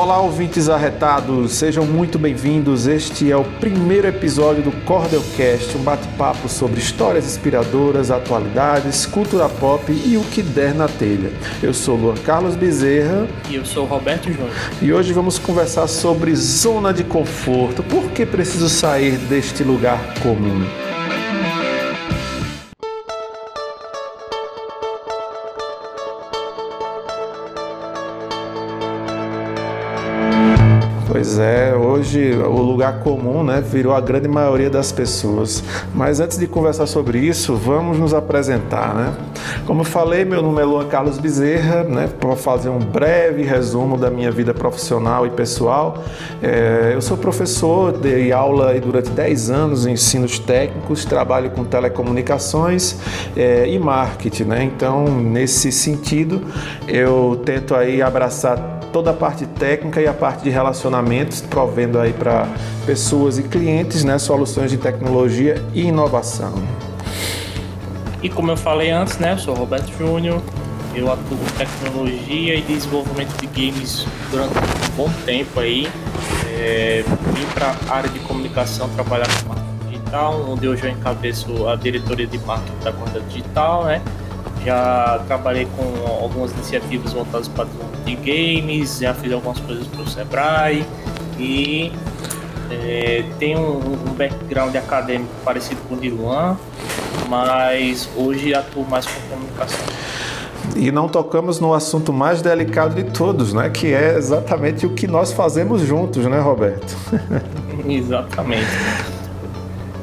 Olá, ouvintes arretados, sejam muito bem-vindos. Este é o primeiro episódio do Cordelcast, um bate-papo sobre histórias inspiradoras, atualidades, cultura pop e o que der na telha. Eu sou Luan Carlos Bezerra. E eu sou Roberto Júnior. E hoje vamos conversar sobre zona de conforto. Por que preciso sair deste lugar comum? Pois é, hoje o lugar comum né, virou a grande maioria das pessoas. Mas antes de conversar sobre isso, vamos nos apresentar. Né? Como eu falei, meu nome é Luan Carlos Bezerra, né, para fazer um breve resumo da minha vida profissional e pessoal. É, eu sou professor, dei aula durante 10 anos em ensinos técnicos, trabalho com telecomunicações é, e marketing. Né? Então, nesse sentido, eu tento aí abraçar toda a parte técnica e a parte de relacionamentos, provendo aí para pessoas e clientes né, soluções de tecnologia e inovação. E como eu falei antes, né, eu sou Roberto Júnior, eu atuo com tecnologia e desenvolvimento de games durante um bom tempo aí. É, vim para a área de comunicação trabalhar com marketing digital, onde hoje eu encabeço a diretoria de marketing da Corda Digital, né? Já trabalhei com algumas iniciativas voltadas para de games, já fiz algumas coisas para o Sebrae e é, tenho um, um, background acadêmico parecido com o de Luan, mas hoje atuo mais com comunicação. E não tocamos no assunto mais delicado de todos, né? Que é exatamente o que nós fazemos juntos, né, Roberto? exatamente.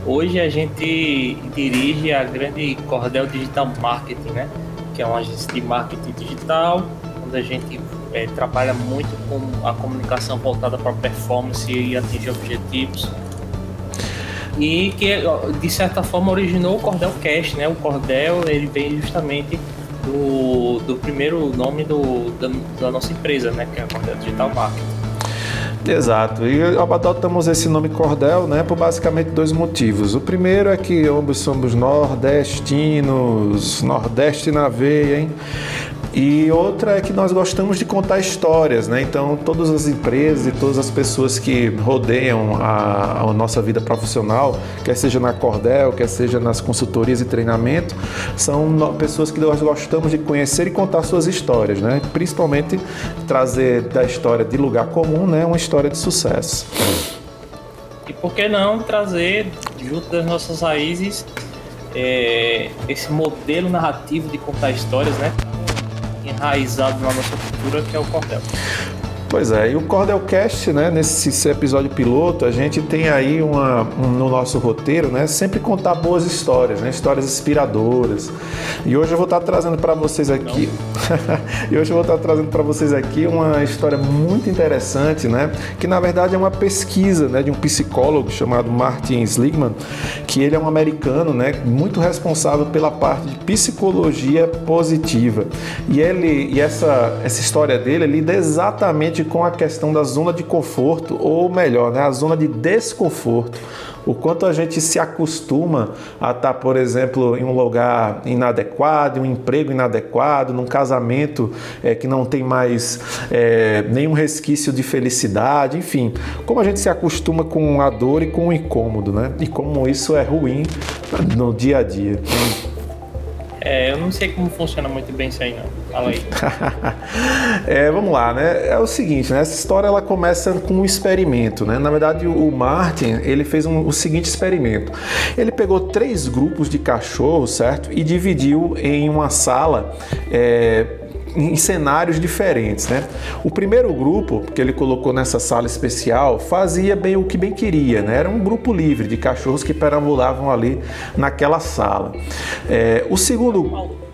Hoje a gente dirige a grande Cordel Digital Marketing, né? Que é uma agência de marketing digital, onde a gente é, trabalha muito com a comunicação voltada para performance e atingir objetivos. E que, de certa forma, originou o Cordel Cash, né? O Cordel, ele vem justamente do, do primeiro nome do, da, da nossa empresa, né? Que é a Cordel Digital Marketing. Exato. E adotamos esse nome Cordel né, por basicamente dois motivos. O primeiro é que ambos somos nordestinos, nordeste na veia, hein? E outra é que nós gostamos de contar histórias, né? Então, todas as empresas e todas as pessoas que rodeiam a, a, nossa vida profissional, quer seja na Cordel, quer seja nas consultorias e treinamento, são pessoas que nós gostamos de conhecer e contar suas histórias, né? Principalmente trazer da história de lugar comum, né? Uma história de sucesso. E por que não trazer, junto das nossas raízes, é, esse modelo narrativo de contar histórias, né? Enraizado na nossa cultura, que é o cordel. Pois é, e o Cordelcast, né, nesse episódio piloto, a gente tem aí uma, um, no nosso roteiro, né, sempre contar boas histórias, né, histórias inspiradoras. E hoje eu vou estar trazendo para vocês aqui, e hoje eu vou estar trazendo para vocês aqui uma história muito interessante, né, que na verdade é uma pesquisa, né, de um psicólogo chamado Martin Sligman, que ele é um americano, né, muito responsável pela parte de psicologia positiva. E ele, e essa essa história dele lida exatamente com a questão da zona de conforto, ou melhor, né, a zona de desconforto. O quanto a gente se acostuma a estar, por exemplo, em um lugar inadequado, em um emprego inadequado, num casamento é, que não tem mais é, nenhum resquício de felicidade, enfim. Como a gente se acostuma com a dor e com o incômodo, né? E como isso é ruim no dia a dia. É, eu não sei como funciona muito bem isso aí, não. Fala aí. é, vamos lá, né? É o seguinte, né? Essa história ela começa com um experimento, né? Na verdade, o Martin ele fez um, o seguinte experimento. Ele pegou três grupos de cachorros, certo? E dividiu em uma sala. É, em cenários diferentes, né? O primeiro grupo que ele colocou nessa sala especial fazia bem o que bem queria, né? Era um grupo livre de cachorros que perambulavam ali naquela sala. É, o segundo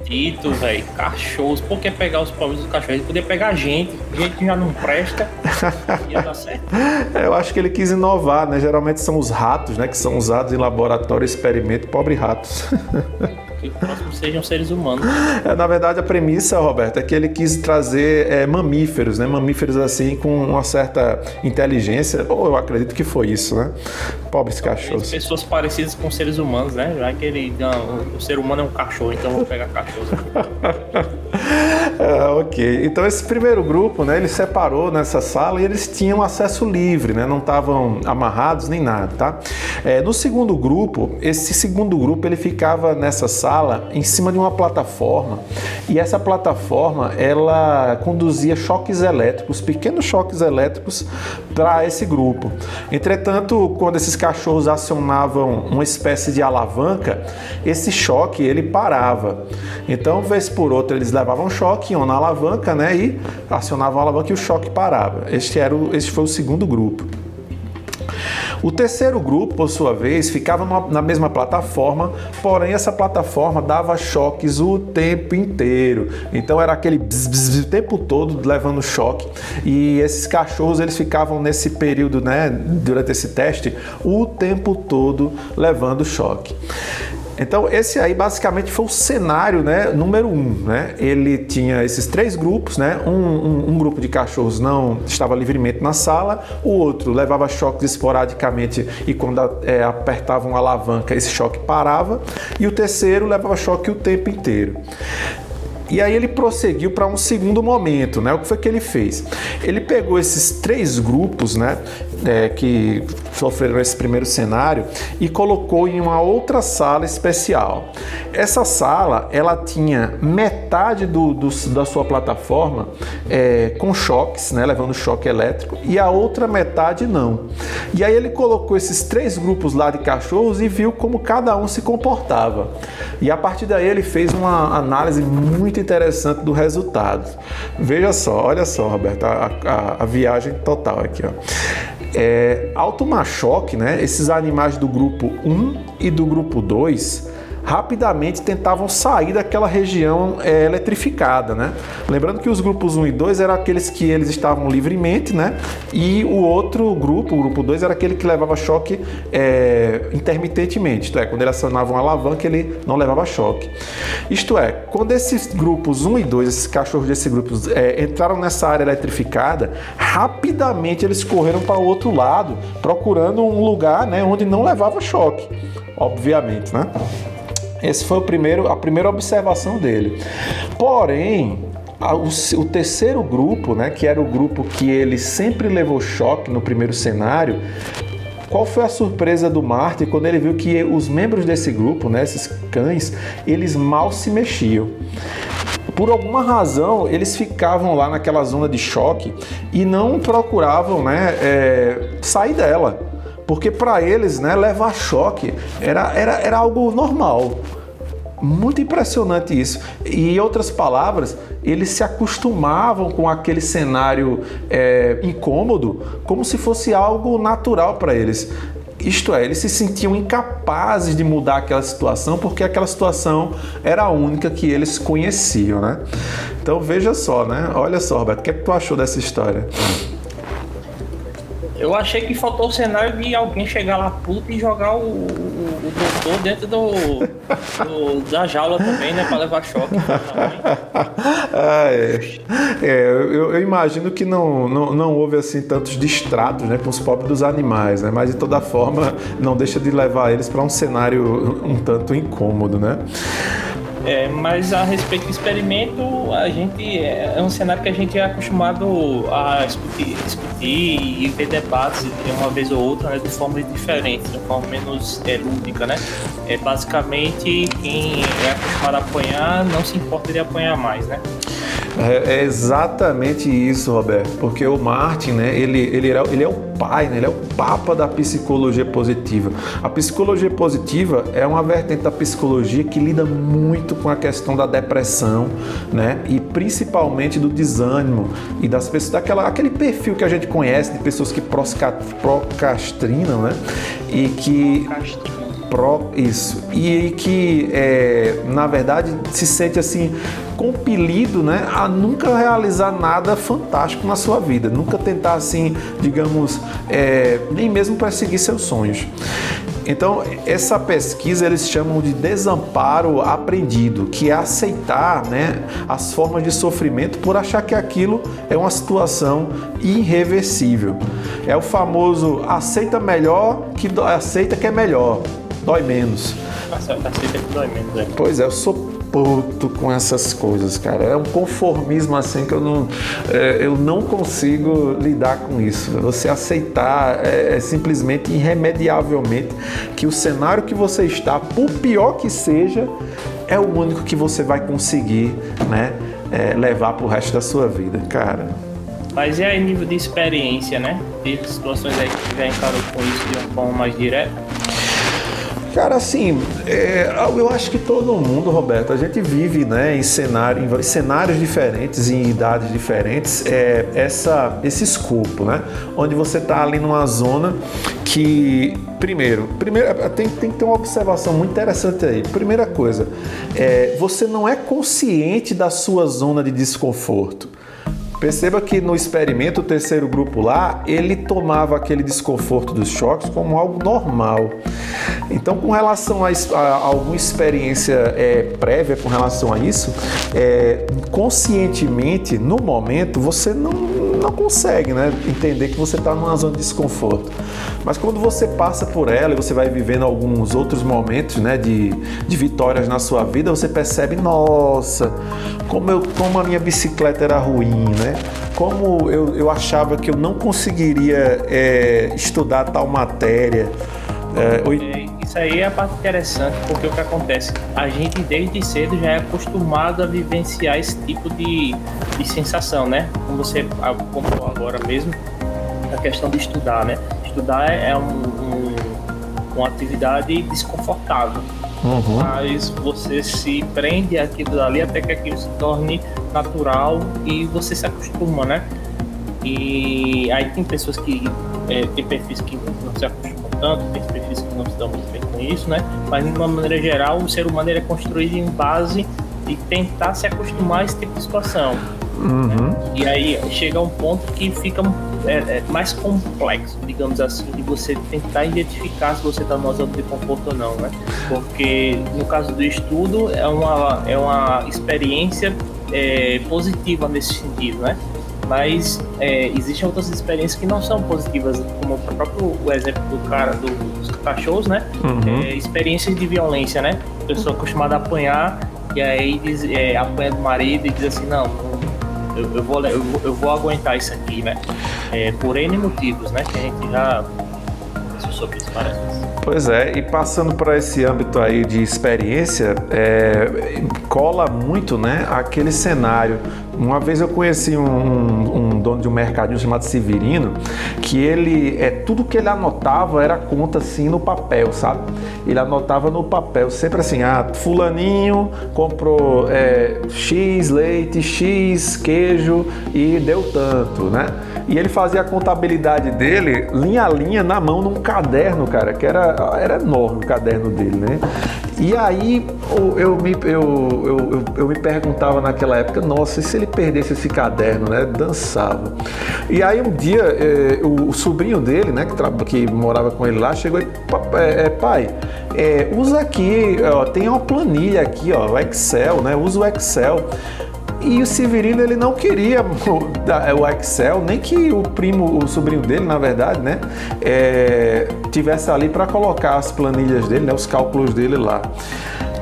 maldito, velho. Cachorros. Por que pegar os pobres dos cachorros? Ele podia pegar gente. Gente que já não presta. ia dar certo. Eu acho que ele quis inovar, né? Geralmente são os ratos, né? Que são usados em laboratório, experimento, pobre ratos. que próximos sejam seres humanos. É, na verdade, a premissa, Roberto, é que ele quis trazer é, mamíferos, né? Mamíferos assim com uma certa inteligência, ou eu acredito que foi isso, né? Pobres cachorros. Pessoas parecidas com seres humanos, né? Já que ele, não, o ser humano é um cachorro, então eu vou pegar cachorros. ah, ok. Então esse primeiro grupo, né, ele separou nessa sala e eles tinham acesso livre, né, não estavam amarrados nem nada, tá? É, no segundo grupo, esse segundo grupo ele ficava nessa sala em cima de uma plataforma e essa plataforma ela conduzia choques elétricos, pequenos choques elétricos para esse grupo. Entretanto, quando esses cachorros acionavam uma espécie de alavanca, esse choque ele parava. Então, vez por outra, eles levavam choque, na alavanca, né, e acionavam a alavanca e o choque parava. Este era o, este foi o segundo grupo. O terceiro grupo, por sua vez, ficava na mesma plataforma, porém essa plataforma dava choques o tempo inteiro. Então era aquele bzz, bzz, o tempo todo levando choque. E esses cachorros eles ficavam nesse período, né, durante esse teste, o tempo todo levando choque. Então, esse aí basicamente foi o cenário né, número um. Né? Ele tinha esses três grupos, né? Um, um, um, grupo de cachorros não estava livremente na sala, o outro levava choques esporadicamente e quando é, apertavam a alavanca esse choque parava, e o terceiro levava choque o tempo inteiro. E aí ele prosseguiu para um segundo momento, né? O que foi que ele fez? Ele pegou esses três grupos, né? É, que sofreram esse primeiro cenário e colocou em uma outra sala especial. Essa sala ela tinha metade do, do da sua plataforma é, com choques, né, levando choque elétrico, e a outra metade não. E aí ele colocou esses três grupos lá de cachorros e viu como cada um se comportava. E a partir daí ele fez uma análise muito interessante do resultado. Veja só, olha só, Roberto, a, a, a viagem total aqui. Ó. É, ao tomar choque, né, esses animais do grupo 1 e do grupo 2 rapidamente tentavam sair daquela região é, eletrificada, né? Lembrando que os grupos 1 e 2 eram aqueles que eles estavam livremente, né? E o outro grupo, o grupo 2, era aquele que levava choque é, intermitentemente, isto é, quando ele acionava uma alavanca, ele não levava choque. Isto é, quando esses grupos 1 e 2, esses cachorros desse grupo, é, entraram nessa área eletrificada, rapidamente eles correram para o outro lado, procurando um lugar né, onde não levava choque, obviamente, né? Esse foi o primeiro, a primeira observação dele. Porém, o, terceiro grupo, né, que era o grupo que ele sempre levou choque no primeiro cenário, qual foi a surpresa do Martin quando ele viu que os membros desse grupo, né, esses cães, eles mal se mexiam? Por alguma razão, eles ficavam lá naquela zona de choque e não procuravam né, é, sair dela porque para eles, né, levar choque era, era, era algo normal. Muito impressionante isso. E em outras palavras, eles se acostumavam com aquele cenário é, incômodo como se fosse algo natural para eles. Isto é, eles se sentiam incapazes de mudar aquela situação porque aquela situação era a única que eles conheciam, né? Então veja só, né? Olha só, Roberto, o que, é que tu achou dessa história? Eu achei que faltou o cenário de alguém chegar lá puto e jogar o, o, o doutor dentro do, do, da jaula também, né? Pra levar choque. ah, é. é eu, eu, imagino que não, não, não houve assim tantos distratos né, com os pobres dos animais, né? Mas de toda forma não deixa de levar eles para um cenário um tanto incômodo, né? É, mas a respeito do experimento, a gente é, é um cenário que a gente é acostumado a discutir, discutir e ver debates uma vez ou outra né, de forma diferente, de forma menos é, lúdica, né? É, basicamente, quem é acostumado a apanhar não se importa de apanhar mais, né? É, é, exatamente isso, Roberto, porque o Martin, né, ele, ele, é, ele é o pai, né, ele é o papa da psicologia positiva. A psicologia positiva é uma vertente da psicologia que lida muito com a questão da depressão, né, e principalmente do desânimo e das pessoas, daquela, aquele perfil que a gente conhece de pessoas que procrastinam, né, e que Pro, isso. E que, é, na verdade, se sente assim compelido né, a nunca realizar nada fantástico na sua vida, nunca tentar assim, digamos, é, nem mesmo perseguir seus sonhos. Então, essa pesquisa eles chamam de desamparo aprendido, que é aceitar né, as formas de sofrimento por achar que aquilo é uma situação irreversível. É o famoso aceita melhor que aceita que é melhor dói menos. Aceita que dói menos, é. Pois é, eu sou puto com essas coisas, cara. É um conformismo assim que eu não, é, eu não consigo lidar com isso. Você aceitar é, é, simplesmente irremediavelmente que o cenário que você está, por pior que seja, é o único que você vai conseguir, né, é, levar para o resto da sua vida, cara. Mas e aí nível de experiência, né? Teve situações aí que já encarou com isso de uma forma mais direta? Cara, assim, é, eu acho que todo mundo, Roberto, a gente vive né, em, cenário, em cenários diferentes, em idades diferentes, é, essa, esse escopo, né? Onde você está ali numa zona que, primeiro, primeiro é, tem, tem que ter uma observação muito interessante aí. Primeira coisa, é, você não é consciente da sua zona de desconforto. Perceba que no experimento, o terceiro grupo lá, ele tomava aquele desconforto dos choques como algo normal. Então, com relação a, a alguma experiência é, prévia com relação a isso, é, conscientemente, no momento, você não, não consegue né, entender que você está numa zona de desconforto. Mas quando você passa por ela e você vai vivendo alguns outros momentos né, de, de vitórias na sua vida, você percebe, nossa, como, eu, como a minha bicicleta era ruim, né? Como eu, eu achava que eu não conseguiria é, estudar tal matéria. É, Isso aí é a parte interessante, porque o que acontece? A gente desde cedo já é acostumado a vivenciar esse tipo de, de sensação, né? Como você comprou agora mesmo, a questão de estudar, né? Estudar é um, um, uma atividade desconfortável Uhum. Mas você se prende aquilo ali até que aquilo se torne natural e você se acostuma, né? E aí tem pessoas que é, tem perfis que não se acostumam tanto, tem perfis que não se dão muito bem com isso, né? Mas de uma maneira geral, o ser humano é construído em base de tentar se acostumar a esse tipo de situação. Uhum. Né? E aí chega um ponto que fica é, é mais complexo, digamos assim, de você tentar identificar se você está numa zona de conforto ou não, né? Porque no caso do estudo é uma, é uma experiência é, positiva nesse sentido, né? Mas é, existem outras experiências que não são positivas, como o próprio o exemplo do cara do, dos cachorros, né? Uhum. É, experiências de violência, né? Pessoa acostumada a apanhar e aí diz, é, apanha do marido e diz assim, não, eu, eu, vou, eu, eu, vou aguentar isso aqui, né? É, por N motivos, né? Que a gente já conversou sobre isso várias vezes. Pois é, e passando para esse âmbito aí de experiência, é, cola muito, né, aquele cenário. Uma vez eu conheci um, um, um, dono de um mercadinho chamado Severino, que ele, é tudo que ele anotava era conta assim no papel, sabe? Ele anotava no papel, sempre assim, ah, fulaninho comprou é, X leite, X queijo e deu tanto, né? E ele fazia a contabilidade dele linha a linha na mão num caderno, cara, que era, era enorme o caderno dele, né? E aí eu, me, eu, eu, eu, me perguntava naquela época, nossa, e se ele perdesse esse caderno, né? Dançava. E aí um dia eh, o, o, sobrinho dele, né, que, que, morava com ele lá, chegou e, é, pai, é, usa aqui, ó, tem uma planilha aqui, ó, Excel, né? Usa o Excel. E o Severino ele não queria o Excel, nem que o primo, o sobrinho dele, na verdade, né, é, tivesse ali para colocar as planilhas dele, né, os cálculos dele lá.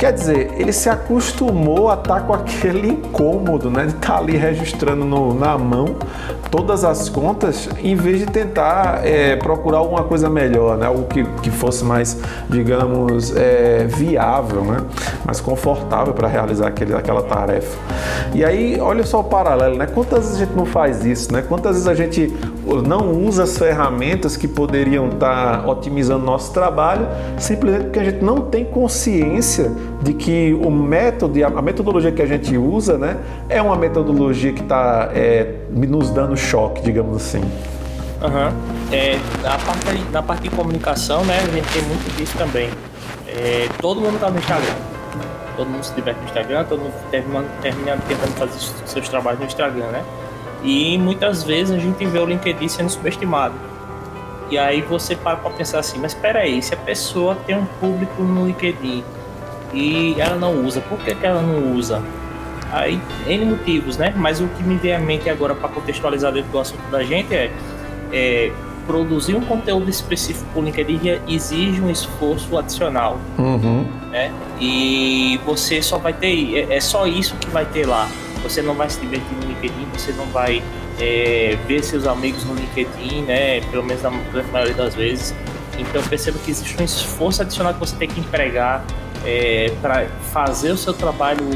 Quer dizer, ele se acostumou a estar tá com aquele incômodo, né, de estar tá ali registrando no, na mão todas as contas, em vez de tentar é, procurar alguma coisa melhor, né, algo que, que fosse mais, digamos, é, viável, né, mais confortável para realizar aquele, aquela tarefa. E aí, olha só o paralelo, né? Quantas vezes a gente não faz isso, né? Quantas vezes a gente não usa as ferramentas que poderiam estar otimizando nosso trabalho, simplesmente porque a gente não tem consciência de que o método, a metodologia que a gente usa, né, é uma metodologia que está é, nos dando choque, digamos assim. Uhum. É, na, parte, na parte de comunicação, né, a gente tem muito disso também. É, todo mundo está no Instagram todo mundo se diverte no Instagram, todo mundo termina, termina tentando fazer seus trabalhos no Instagram, né? E muitas vezes a gente vê o LinkedIn sendo subestimado. E aí você para para pensar assim, mas espera aí, se a pessoa tem um público no LinkedIn e ela não usa, por que, que ela não usa? Aí, N motivos, né? Mas o que me vem à mente agora para contextualizar dentro do assunto da gente é, é produzir um conteúdo específico para o LinkedIn exige um esforço adicional. Uhum. Né? E você só vai ter, é, é, só isso que vai ter lá. Você não vai se divertir no LinkedIn, você não vai é, ver seus amigos no LinkedIn, né? Pelo menos na grande maioria das vezes. Então perceba que existe um esforço adicional que você tem que empregar é, para fazer o seu trabalho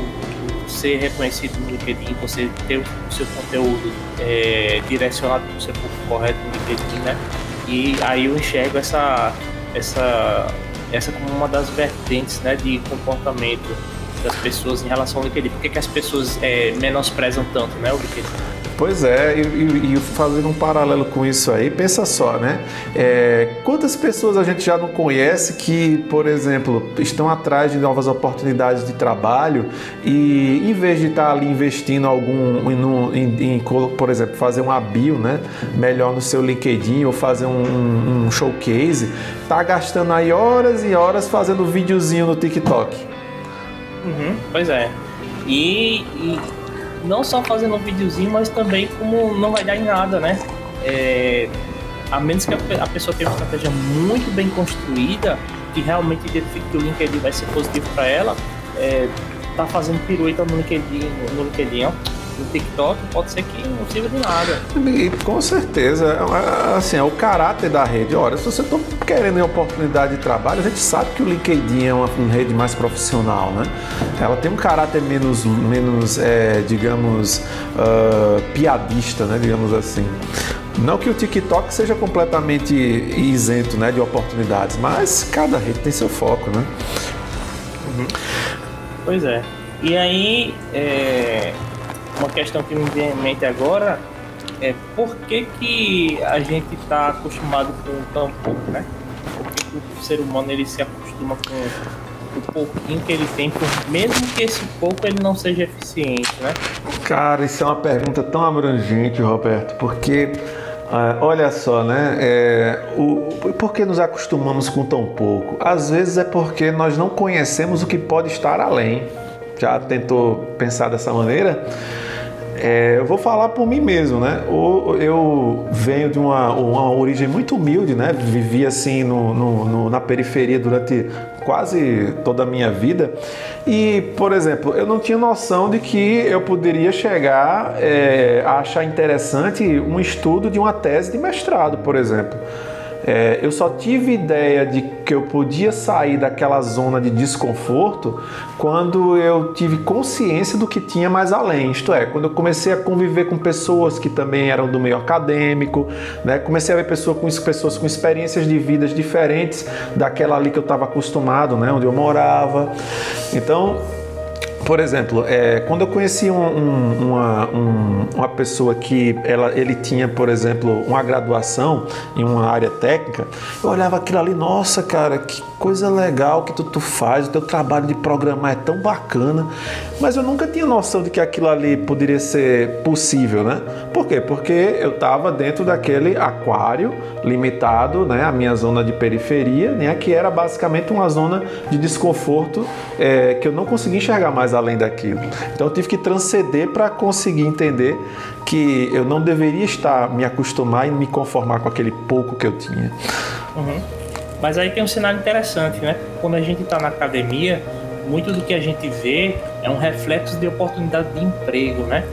ser reconhecido no LinkedIn, você ter o seu conteúdo é, direcionado para o seu público correto no LinkedIn, né? E aí eu enxergo essa, essa, essa como uma das vertentes né, de comportamento das pessoas em relação ao LinkedIn. Por que, que as pessoas é, menosprezam tanto né, o LinkedIn? Pois é, e, e, fazendo um paralelo com isso aí, pensa só, né? É, quantas pessoas a gente já não conhece que, por exemplo, estão atrás de novas oportunidades de trabalho e em vez de estar ali investindo algum, em, em, em por exemplo, fazer uma bio, né? Melhor no seu LinkedIn ou fazer um, um showcase, tá gastando aí horas e horas fazendo videozinho no TikTok. Uhum, pois é. E, e não só fazendo um videozinho, mas também como não vai dar em nada, né? É, a menos que a pessoa tenha uma estratégia muito bem construída, que realmente identifique que o LinkedIn vai ser positivo para ela, é, tá fazendo pirueta no LinkedIn, no LinkedIn, ó, no TikTok, pode ser que não sirva de nada. E, com certeza, é, assim, é o caráter da rede. Olha, se você está querendo oportunidade de trabalho, a gente sabe que o LinkedIn é uma, uma rede mais profissional, né? Ela tem um caráter menos, menos é, digamos, uh, piadista, né? Digamos assim. Não que o TikTok seja completamente isento né, de oportunidades, mas cada rede tem seu foco, né? Uhum. Pois é. E aí, é, uma questão que me vem em mente agora é por que, que a gente está acostumado com tão pouco, né? Por que, que, o ser humano ele se acostuma com o pouquinho que ele tem, mesmo que esse pouco ele não seja eficiente, né? Cara, isso é uma pergunta tão abrangente, Roberto, porque ah, olha só, né? É, o, por que nos acostumamos com tão pouco? Às vezes é porque nós não conhecemos o que pode estar além. Já tentou pensar dessa maneira? É, eu vou falar por mim mesmo, né? Eu venho de uma, uma origem muito humilde, né? Vivi assim no, no, no, na periferia durante quase toda a minha vida. E, por exemplo, eu não tinha noção de que eu poderia chegar é, a achar interessante um estudo de uma tese de mestrado, por exemplo. É, eu só tive ideia de que eu podia sair daquela zona de desconforto quando eu tive consciência do que tinha mais além. Isto é, quando eu comecei a conviver com pessoas que também eram do meio acadêmico, né? comecei a ver pessoas com, pessoas com experiências de vidas diferentes daquela ali que eu estava acostumado, né? onde eu morava. Então, por exemplo, é, quando eu conheci um, um, uma, um, uma pessoa que ela, ele tinha, por exemplo, uma graduação em uma área técnica, eu olhava aquilo ali, nossa, cara, que coisa legal que tu, tu faz, o teu trabalho de programar é tão bacana, mas eu nunca tinha noção de que aquilo ali poderia ser possível, né? Por quê? Porque eu estava dentro daquele aquário limitado, né, a minha zona de periferia, né, que era basicamente uma zona de desconforto é, que eu não conseguia enxergar mais além daquilo. Então eu tive que transcender para conseguir entender que eu não deveria estar me acostumar e me conformar com aquele pouco que eu tinha. Uhum. Mas aí tem um cenário interessante, né? Quando a gente está na academia, muito do que a gente vê é um reflexo de oportunidade de emprego, né?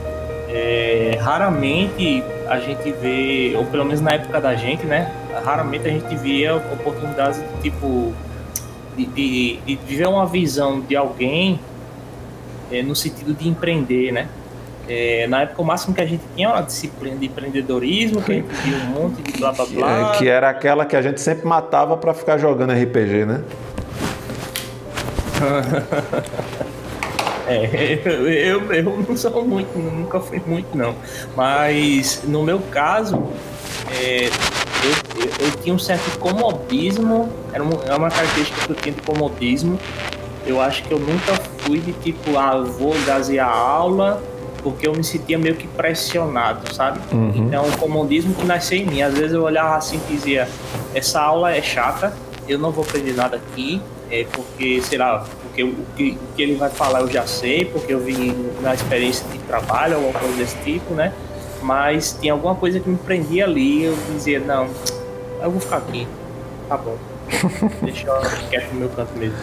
É, raramente a gente vê, ou pelo menos na época da gente, né? Raramente a gente via oportunidades de tipo de, de, de viver uma visão de alguém é, no sentido de empreender, né? É, na época, o máximo que a gente tinha era uma disciplina de empreendedorismo, que a gente via um monte de blá blá blá. É, que era aquela que a gente sempre matava para ficar jogando RPG, né? é, eu, eu, eu não sou muito, nunca fui muito, não. Mas no meu caso, é, eu, eu, eu, tinha um certo comodismo, era uma, era uma característica que eu tinha de comodismo. Eu acho que eu nunca fui de tipo, ah, vou gasear a aula porque eu me sentia meio que pressionado, sabe? Uhum. Então, o comodismo que nasceu em mim. Às vezes eu olhava assim e dizia: essa aula é chata, eu não vou aprender nada aqui, é porque, sei lá, porque o que, o que ele vai falar eu já sei, porque eu vim na experiência de trabalho, alguma coisa desse tipo, né? Mas tinha alguma coisa que me prendia ali, eu dizia: não, eu vou ficar aqui. Tá bom. Deixa eu quieto no meu canto mesmo.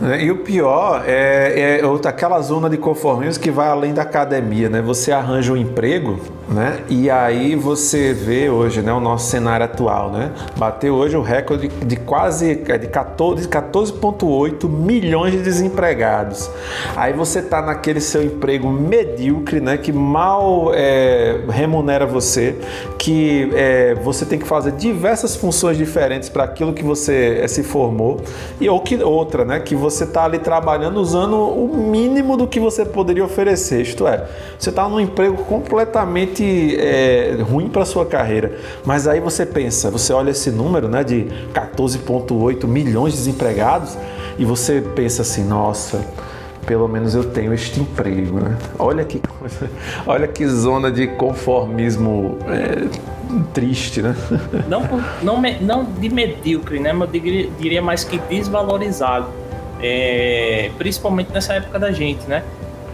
Né? E o pior é, é aquela zona de conformismo que vai além da academia, né? Você arranja um emprego, né? E aí você vê hoje, né, o nosso cenário atual, né? Bateu hoje o recorde de quase de 14, 14,8 milhões de desempregados. Aí você tá naquele seu emprego medíocre, né? Que mal é, remunera você, que é, você tem que fazer diversas funções diferentes para aquilo que você é, se formou e ou que outra, né? Que você você está ali trabalhando usando o mínimo do que você poderia oferecer. Isto é, você está num emprego completamente é, ruim para sua carreira. Mas aí você pensa, você olha esse número né, de 14,8 milhões de desempregados e você pensa assim, nossa pelo menos eu tenho este emprego, né? Olha que coisa, olha que zona de conformismo é, triste, né? Não, não, não de medíocre, né? Mas eu diria, diria mais que desvalorizado é, principalmente nessa época da gente, né?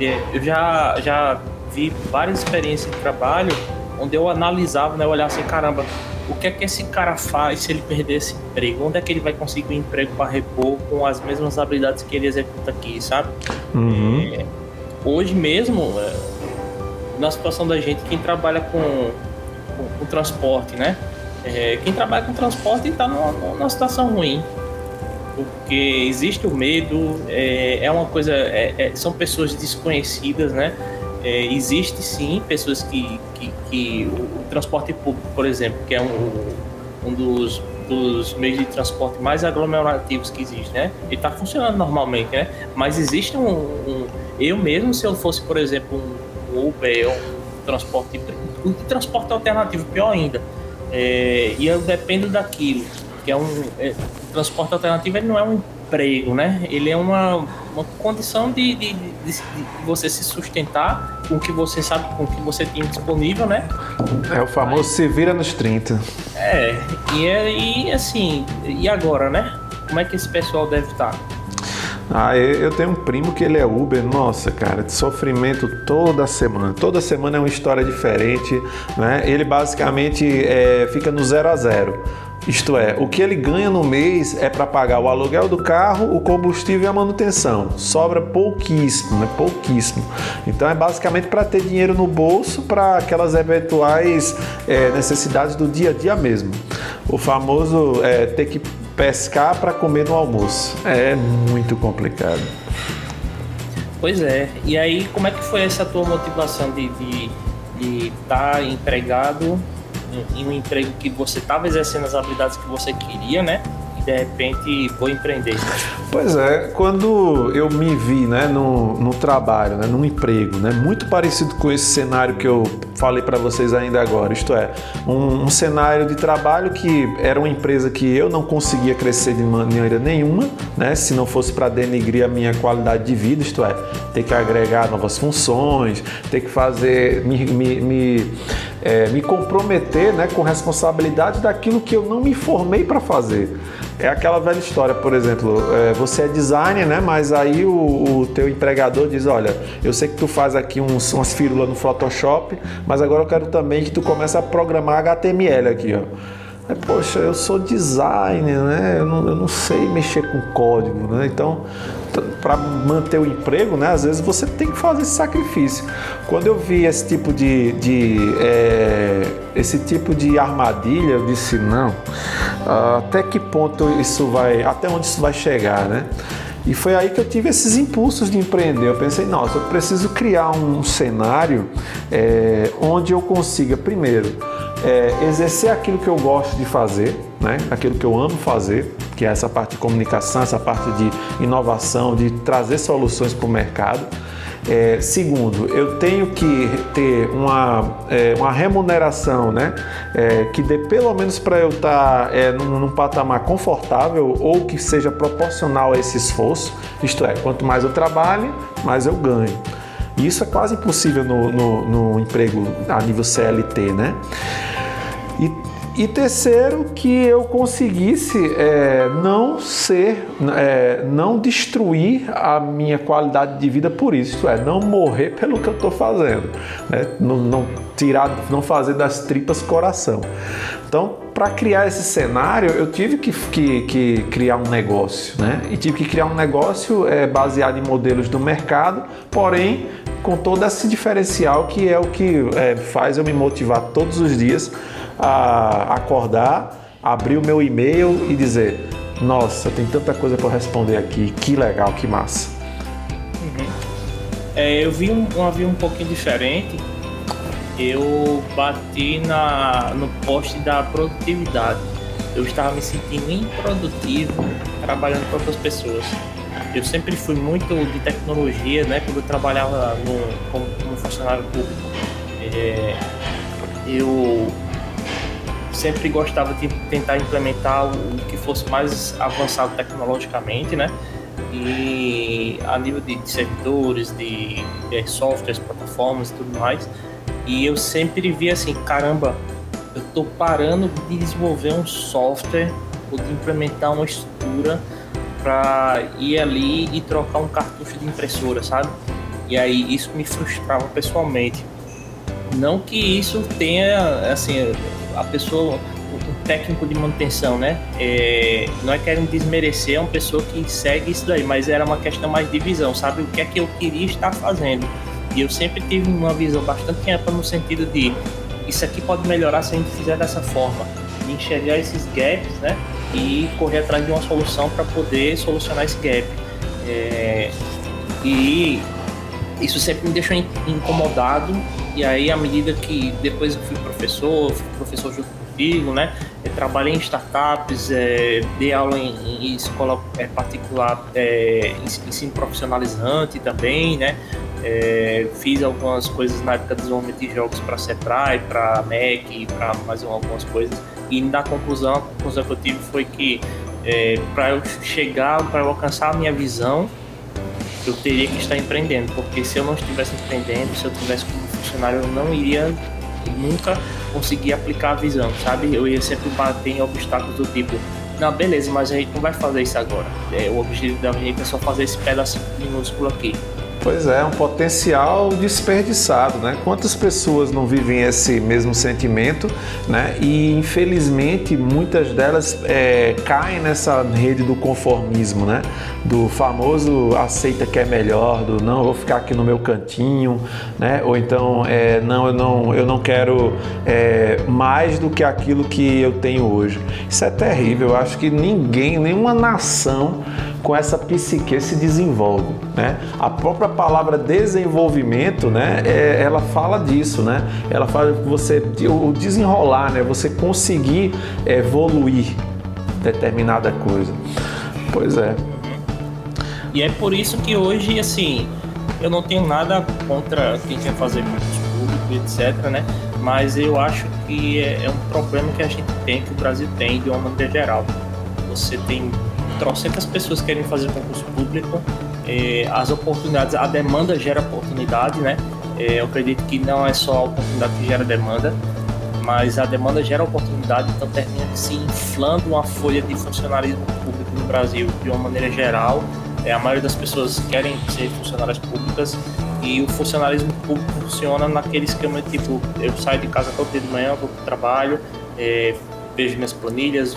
É, eu já, já vi várias experiências de trabalho onde eu analisava, né? Eu olhava assim, caramba, o que é que esse cara faz se ele perder esse emprego? Onde é que ele vai conseguir um emprego para repor com as mesmas habilidades que ele executa aqui, sabe? Uhum. É, hoje mesmo, é, na situação da gente, quem trabalha com, com, com transporte, né? É, quem trabalha com transporte está numa, numa situação ruim porque existe o medo, é, é uma coisa, é, é, são pessoas desconhecidas, né? É, existe sim pessoas que, que, que o, transporte público, por exemplo, que é um, um dos, dos meios de transporte mais aglomerativos que existe, né? Ele está funcionando normalmente, né? Mas existe um, um, eu mesmo, se eu fosse, por exemplo, um Uber ou um transporte, um transporte alternativo, pior ainda, é, e eu dependo daquilo que é um é, transporte alternativo, ele não é um emprego, né? Ele é uma, uma condição de, de, de, de, você se sustentar com o que você sabe, com o que você tem disponível, né? É o famoso Aí, se vira nos 30. É, e, é, e assim, e agora, né? Como é que esse pessoal deve estar? Ah, eu tenho um primo que ele é Uber, nossa, cara, de sofrimento toda semana. Toda semana é uma história diferente, né? Ele basicamente é, fica no zero a zero. Isto é, o que ele ganha no mês é para pagar o aluguel do carro, o combustível e a manutenção. Sobra pouquíssimo, né? Pouquíssimo. Então é basicamente para ter dinheiro no bolso para aquelas eventuais é, necessidades do dia a dia mesmo. O famoso é, ter que pescar para comer no almoço. É muito complicado. Pois é. E aí, como é que foi essa tua motivação de estar de, de tá empregado em um emprego que você estava exercendo as habilidades que você queria, né? E de repente vou empreender. Pois é, quando eu me vi né, no, no trabalho, né, num emprego, né, muito parecido com esse cenário que eu falei para vocês ainda agora, isto é, um, um, cenário de trabalho que era uma empresa que eu não conseguia crescer de maneira nenhuma, né, se não fosse para denigrir a minha qualidade de vida, isto é, ter que agregar novas funções, ter que fazer, me, me, me é, me comprometer né, com responsabilidade daquilo que eu não me formei para fazer. É aquela velha história, por exemplo, é, você é designer, né? Mas aí o, o, teu empregador diz, olha, eu sei que tu faz aqui uns, umas firulas no Photoshop, mas agora eu quero também que tu comece a programar HTML aqui, ó. É, poxa, eu sou designer, né? Eu não, eu não sei mexer com código, né? Então, para manter o emprego, né? Às vezes você tem que fazer esse sacrifício. Quando eu vi esse tipo de, de é, esse tipo de armadilha, eu disse não. Até que ponto isso vai, até onde isso vai chegar, né? E foi aí que eu tive esses impulsos de empreender. Eu pensei, nossa, eu preciso criar um cenário é, onde eu consiga, primeiro, é, exercer aquilo que eu gosto de fazer, né? aquilo que eu amo fazer, que é essa parte de comunicação, essa parte de inovação, de trazer soluções para o mercado. É, segundo, eu tenho que ter uma, é, uma remuneração né, é, que dê pelo menos para eu estar tá, é, num, num, patamar confortável ou que seja proporcional a esse esforço. Isto é, quanto mais eu trabalho, mais eu ganho. E isso é quase impossível no, no, no emprego a nível CLT, né? E, e terceiro, que eu conseguisse é, não ser, é, não destruir a minha qualidade de vida por isso, é, não morrer pelo que eu estou fazendo, né? não, não tirar, não fazer das tripas coração. Então, para criar esse cenário, eu tive que, que, que, criar um negócio, né? E tive que criar um negócio é, baseado em modelos do mercado, porém com todo esse diferencial que é o que é, faz eu me motivar todos os dias a acordar, abrir o meu e-mail e dizer: Nossa, tem tanta coisa para responder aqui, que legal, que massa. Uhum. É, eu vi um, um avião um pouquinho diferente eu bati na, no poste da produtividade. Eu estava me sentindo improdutivo trabalhando para outras pessoas. Eu sempre fui muito de tecnologia, né? Quando eu trabalhava no, como, como funcionário público. É, eu sempre gostava de tentar implementar o que fosse mais avançado tecnologicamente, né? E a nível de, servidores, de, de softwares, plataformas e tudo mais. E eu sempre vi assim, caramba, eu tô parando de desenvolver um software ou de implementar uma estrutura para ir ali e trocar um cartucho de impressora, sabe? E aí isso me frustrava pessoalmente. Não que isso tenha, assim, a pessoa, o técnico de manutenção, né? É, não é querendo desmerecer é uma pessoa que segue isso daí, mas era uma questão mais de visão, sabe? O que é que eu queria estar fazendo e eu sempre tive uma visão bastante ampla no sentido de isso aqui pode melhorar se a gente fizer dessa forma, de enxergar esses gaps, né? E correr atrás de uma solução para poder solucionar esse gap. É, e isso sempre me deixou incomodado. E aí, à medida que depois eu fui professor, fui professor junto contigo, né? Eu trabalhei em startups, é, dei aula em, em escola é, particular, é, ensino profissionalizante também, né? É, fiz algumas coisas na época de desenvolvimento de jogos para Seprai, para Mac e para mais algumas coisas. E na conclusão, a conclusão que eu tive foi que é, para eu chegar, para eu alcançar a minha visão, eu teria que estar empreendendo, porque se eu não estivesse empreendendo, se eu tivesse funcionário, eu não iria nunca conseguir aplicar a visão, sabe? Eu ia sempre bater em obstáculos do tipo, não, beleza, mas a gente não vai fazer isso agora. É, o objetivo da gente é só fazer esse pedaço minúsculo aqui. Pois é, um potencial desperdiçado, né? Quantas pessoas não vivem esse mesmo sentimento, né? E infelizmente muitas delas é, caem nessa rede do conformismo, né? Do famoso aceita que é melhor, do não, vou ficar aqui no meu cantinho, né? Ou então, é, não, eu não, eu não quero é, mais do que aquilo que eu tenho hoje. Isso é terrível. Eu acho que ninguém, nenhuma nação com essa psique se desenvolve, né? A própria palavra desenvolvimento, né? É, ela fala disso, né? Ela fala que você o desenrolar, né? Você conseguir evoluir determinada coisa. Pois é. E é por isso que hoje, assim, eu não tenho nada contra quem quer fazer concurso público, etc, né? Mas eu acho que é, é um problema que a gente tem, que o Brasil tem de uma maneira geral. Você tem trocentas pessoas querem fazer concurso público, é, as oportunidades, a demanda gera oportunidade, né? É, eu acredito que não é só a oportunidade que gera demanda, mas a demanda gera oportunidade, então termina se inflando uma folha de funcionalismo público no Brasil de uma maneira geral. É, a maioria das pessoas querem ser funcionárias públicas e o funcionalismo público funciona naquele esquema tipo, eu saio de casa todo dia de manhã, vou para o trabalho, é, vejo minhas planilhas,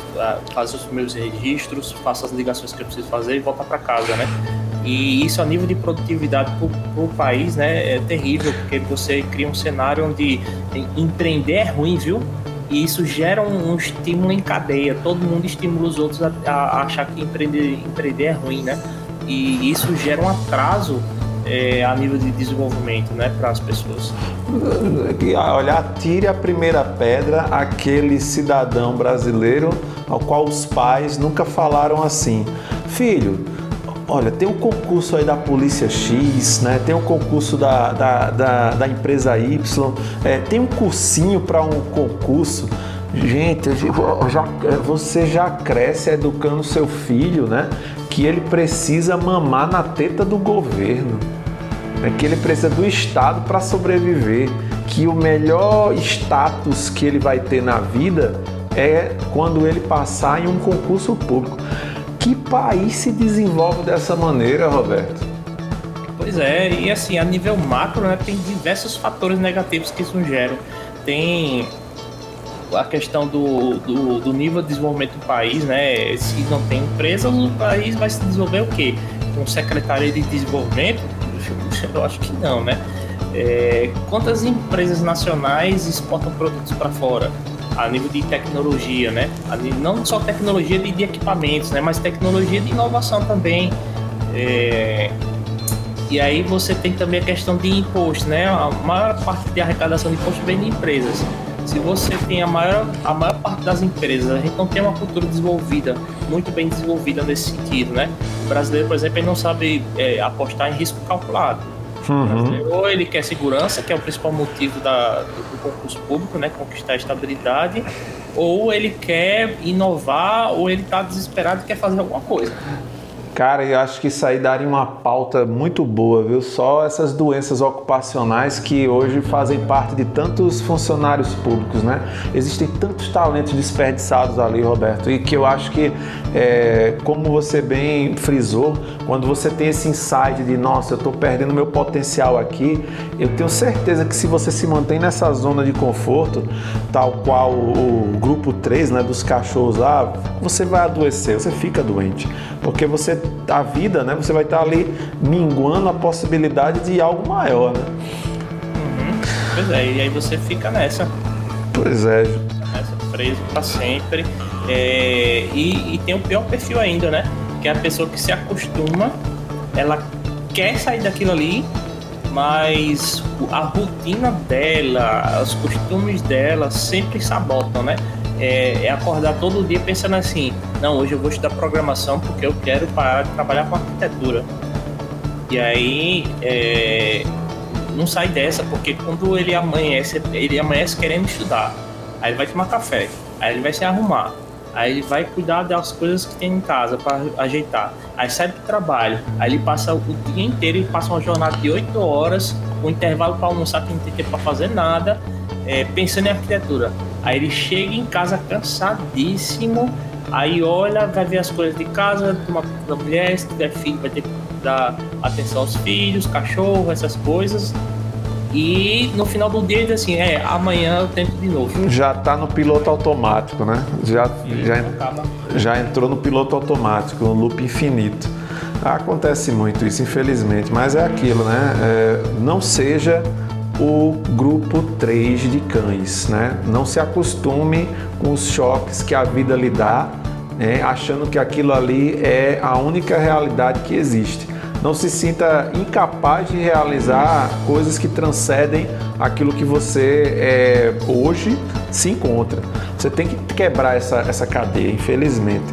faço os meus registros, faço as ligações que eu preciso fazer e voltar para casa, né? E isso a nível de produtividade para o país, né, é terrível, porque você cria um cenário onde empreender é ruim, viu? E isso gera um, um estímulo em cadeia. Todo mundo estimula os outros a, a achar que empreender, empreender é ruim, né? E isso gera um atraso é, a nível de desenvolvimento né, para as pessoas? Olha, atire a primeira pedra aquele cidadão brasileiro ao qual os pais nunca falaram assim: filho, olha, tem um concurso aí da Polícia X, né? tem um concurso da, da, da, da empresa Y, é, tem um cursinho para um concurso. Gente, já, você já cresce educando seu filho, né? Que ele precisa mamar na teta do governo né, que ele precisa do Estado para sobreviver, que o melhor status que ele vai ter na vida é quando ele passar em um concurso público. Que país se desenvolve dessa maneira, Roberto? Pois é, e assim, a nível macro, né, tem diversos fatores negativos que isso gera. Tem a questão do, do, do, nível de desenvolvimento do país, né? Se não tem empresas, o país vai se desenvolver o quê? Com secretaria de desenvolvimento? Eu acho que não, né? É, quantas empresas nacionais exportam produtos para fora? A nível de tecnologia, né? Não só tecnologia de, equipamentos, né? Mas tecnologia de inovação também. É, e aí você tem também a questão de imposto, né? A maior parte de arrecadação de imposto vem de empresas. Se você tem a maior, a maior parte das empresas, a gente não tem uma cultura desenvolvida, muito bem desenvolvida nesse sentido, né? O brasileiro, por exemplo, ele não sabe é, apostar em risco calculado. Uhum. Ou ele quer segurança, que é o principal motivo da, do concurso público, né? Conquistar a estabilidade, ou ele quer inovar, ou ele está desesperado e quer fazer alguma coisa. Cara, eu acho que isso aí daria uma pauta muito boa, viu? Só essas doenças ocupacionais que hoje fazem parte de tantos funcionários públicos, né? Existem tantos talentos desperdiçados ali, Roberto, e que eu acho que, é, como você bem frisou, quando você tem esse insight de, nossa, eu estou perdendo meu potencial aqui, eu tenho certeza que se você se mantém nessa zona de conforto, tal qual o, o grupo 3, né, dos cachorros lá, você vai adoecer, você fica doente, porque você a vida, né? Você vai estar ali minguando a possibilidade de algo maior, né? Uhum. Pois é, e aí você fica nessa. Pois é. Nessa, preso para sempre. É, e, e tem o pior perfil ainda, né? Que é a pessoa que se acostuma, ela quer sair daquilo ali, mas a rotina dela, os costumes dela sempre sabotam, né? É, é, acordar todo dia pensando assim: não, hoje eu vou estudar programação porque eu quero parar de trabalhar com arquitetura. E aí é, não sai dessa, porque quando ele amanhece, ele amanhece querendo estudar. Aí ele vai tomar café, aí ele vai se arrumar, aí ele vai cuidar das coisas que tem em casa para ajeitar. Aí sai do trabalho, aí ele passa o dia inteiro, ele passa uma jornada de 8 horas, o intervalo para almoçar que não tem tempo para fazer nada, é, pensando em arquitetura. Aí ele chega em casa cansadíssimo, aí olha, vai ver as coisas de casa, uma da mulher, se tiver filho, vai ter que dar atenção aos filhos, cachorro, essas coisas. E no final do dia ele diz assim, é, amanhã eu tento de novo. Já está no piloto automático, né? Já, já, já entrou no piloto automático, no loop infinito. Acontece muito isso, infelizmente, mas é aquilo, né? É, não seja o grupo 3 de cães. Né? Não se acostume com os choques que a vida lhe dá, né? achando que aquilo ali é a única realidade que existe. Não se sinta incapaz de realizar coisas que transcendem aquilo que você é, hoje se encontra. Você tem que quebrar essa, essa cadeia, infelizmente.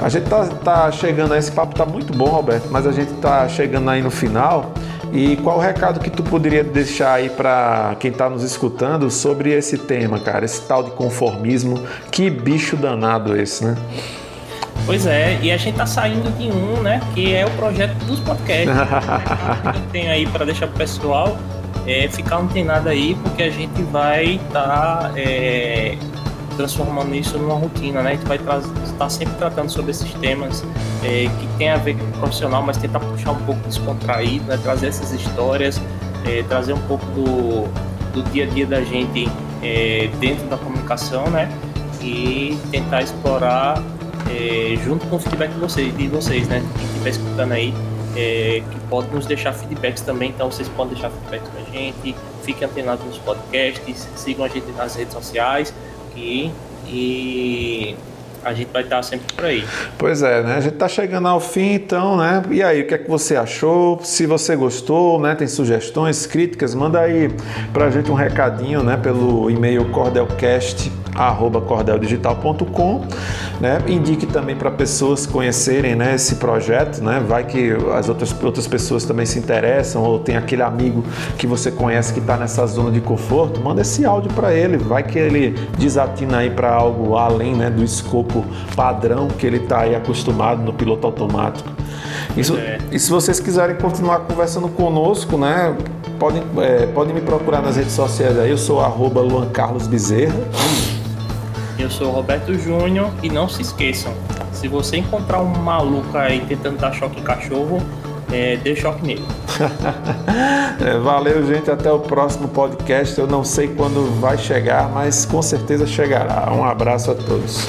A gente tá, tá chegando, esse papo tá muito bom, Roberto, mas a gente tá chegando aí no final. E qual o recado que tu poderia deixar aí para quem está nos escutando sobre esse tema, cara? Esse tal de conformismo. Que bicho danado esse, né? Pois é, e a gente tá saindo de um, né? Que é o projeto dos podcasts. que tem aí para deixar pro pessoal é, ficar antenado aí, porque a gente vai estar tá, é, transformando isso numa rotina, né? A gente vai estar tá sempre tratando sobre esses temas é, que tem a ver com o profissional, mas tentar puxar um pouco descontraído, né? Trazer essas histórias, é, trazer um pouco do, do dia a dia da gente é, dentro da comunicação, né? E tentar explorar junto com o feedback de vocês, de vocês, né? Quem estiver escutando aí, que pode nos deixar feedbacks também, então vocês podem deixar feedbacks com a gente, fiquem antenados nos podcasts, sigam a gente nas redes sociais aqui e a gente vai estar sempre por aí. Pois é, né? A gente está chegando ao fim, então, né? E aí, o que é que você achou? Se você gostou, né? Tem sugestões, críticas, manda aí para a gente um recadinho, né? Pelo e-mail cordelcast cordeldigital.com, né? Indique também para pessoas conhecerem, né, esse projeto, né? Vai que as outras, outras pessoas também se interessam ou tem aquele amigo que você conhece que está nessa zona de conforto, manda esse áudio para ele, vai que ele desatina aí para algo além, né, do escopo padrão que ele está aí acostumado no piloto automático. Isso, é. E se vocês quiserem continuar conversando conosco, né, podem, é, podem me procurar nas redes sociais aí, eu sou arroba Luan Carlos Bezerra. Eu sou o Roberto Júnior e não se esqueçam, se você encontrar um maluco aí tentando dar choque em cachorro, é, deu choque nele. é, valeu, gente. Até o próximo podcast. Eu não sei quando vai chegar, mas com certeza chegará. Um abraço a todos.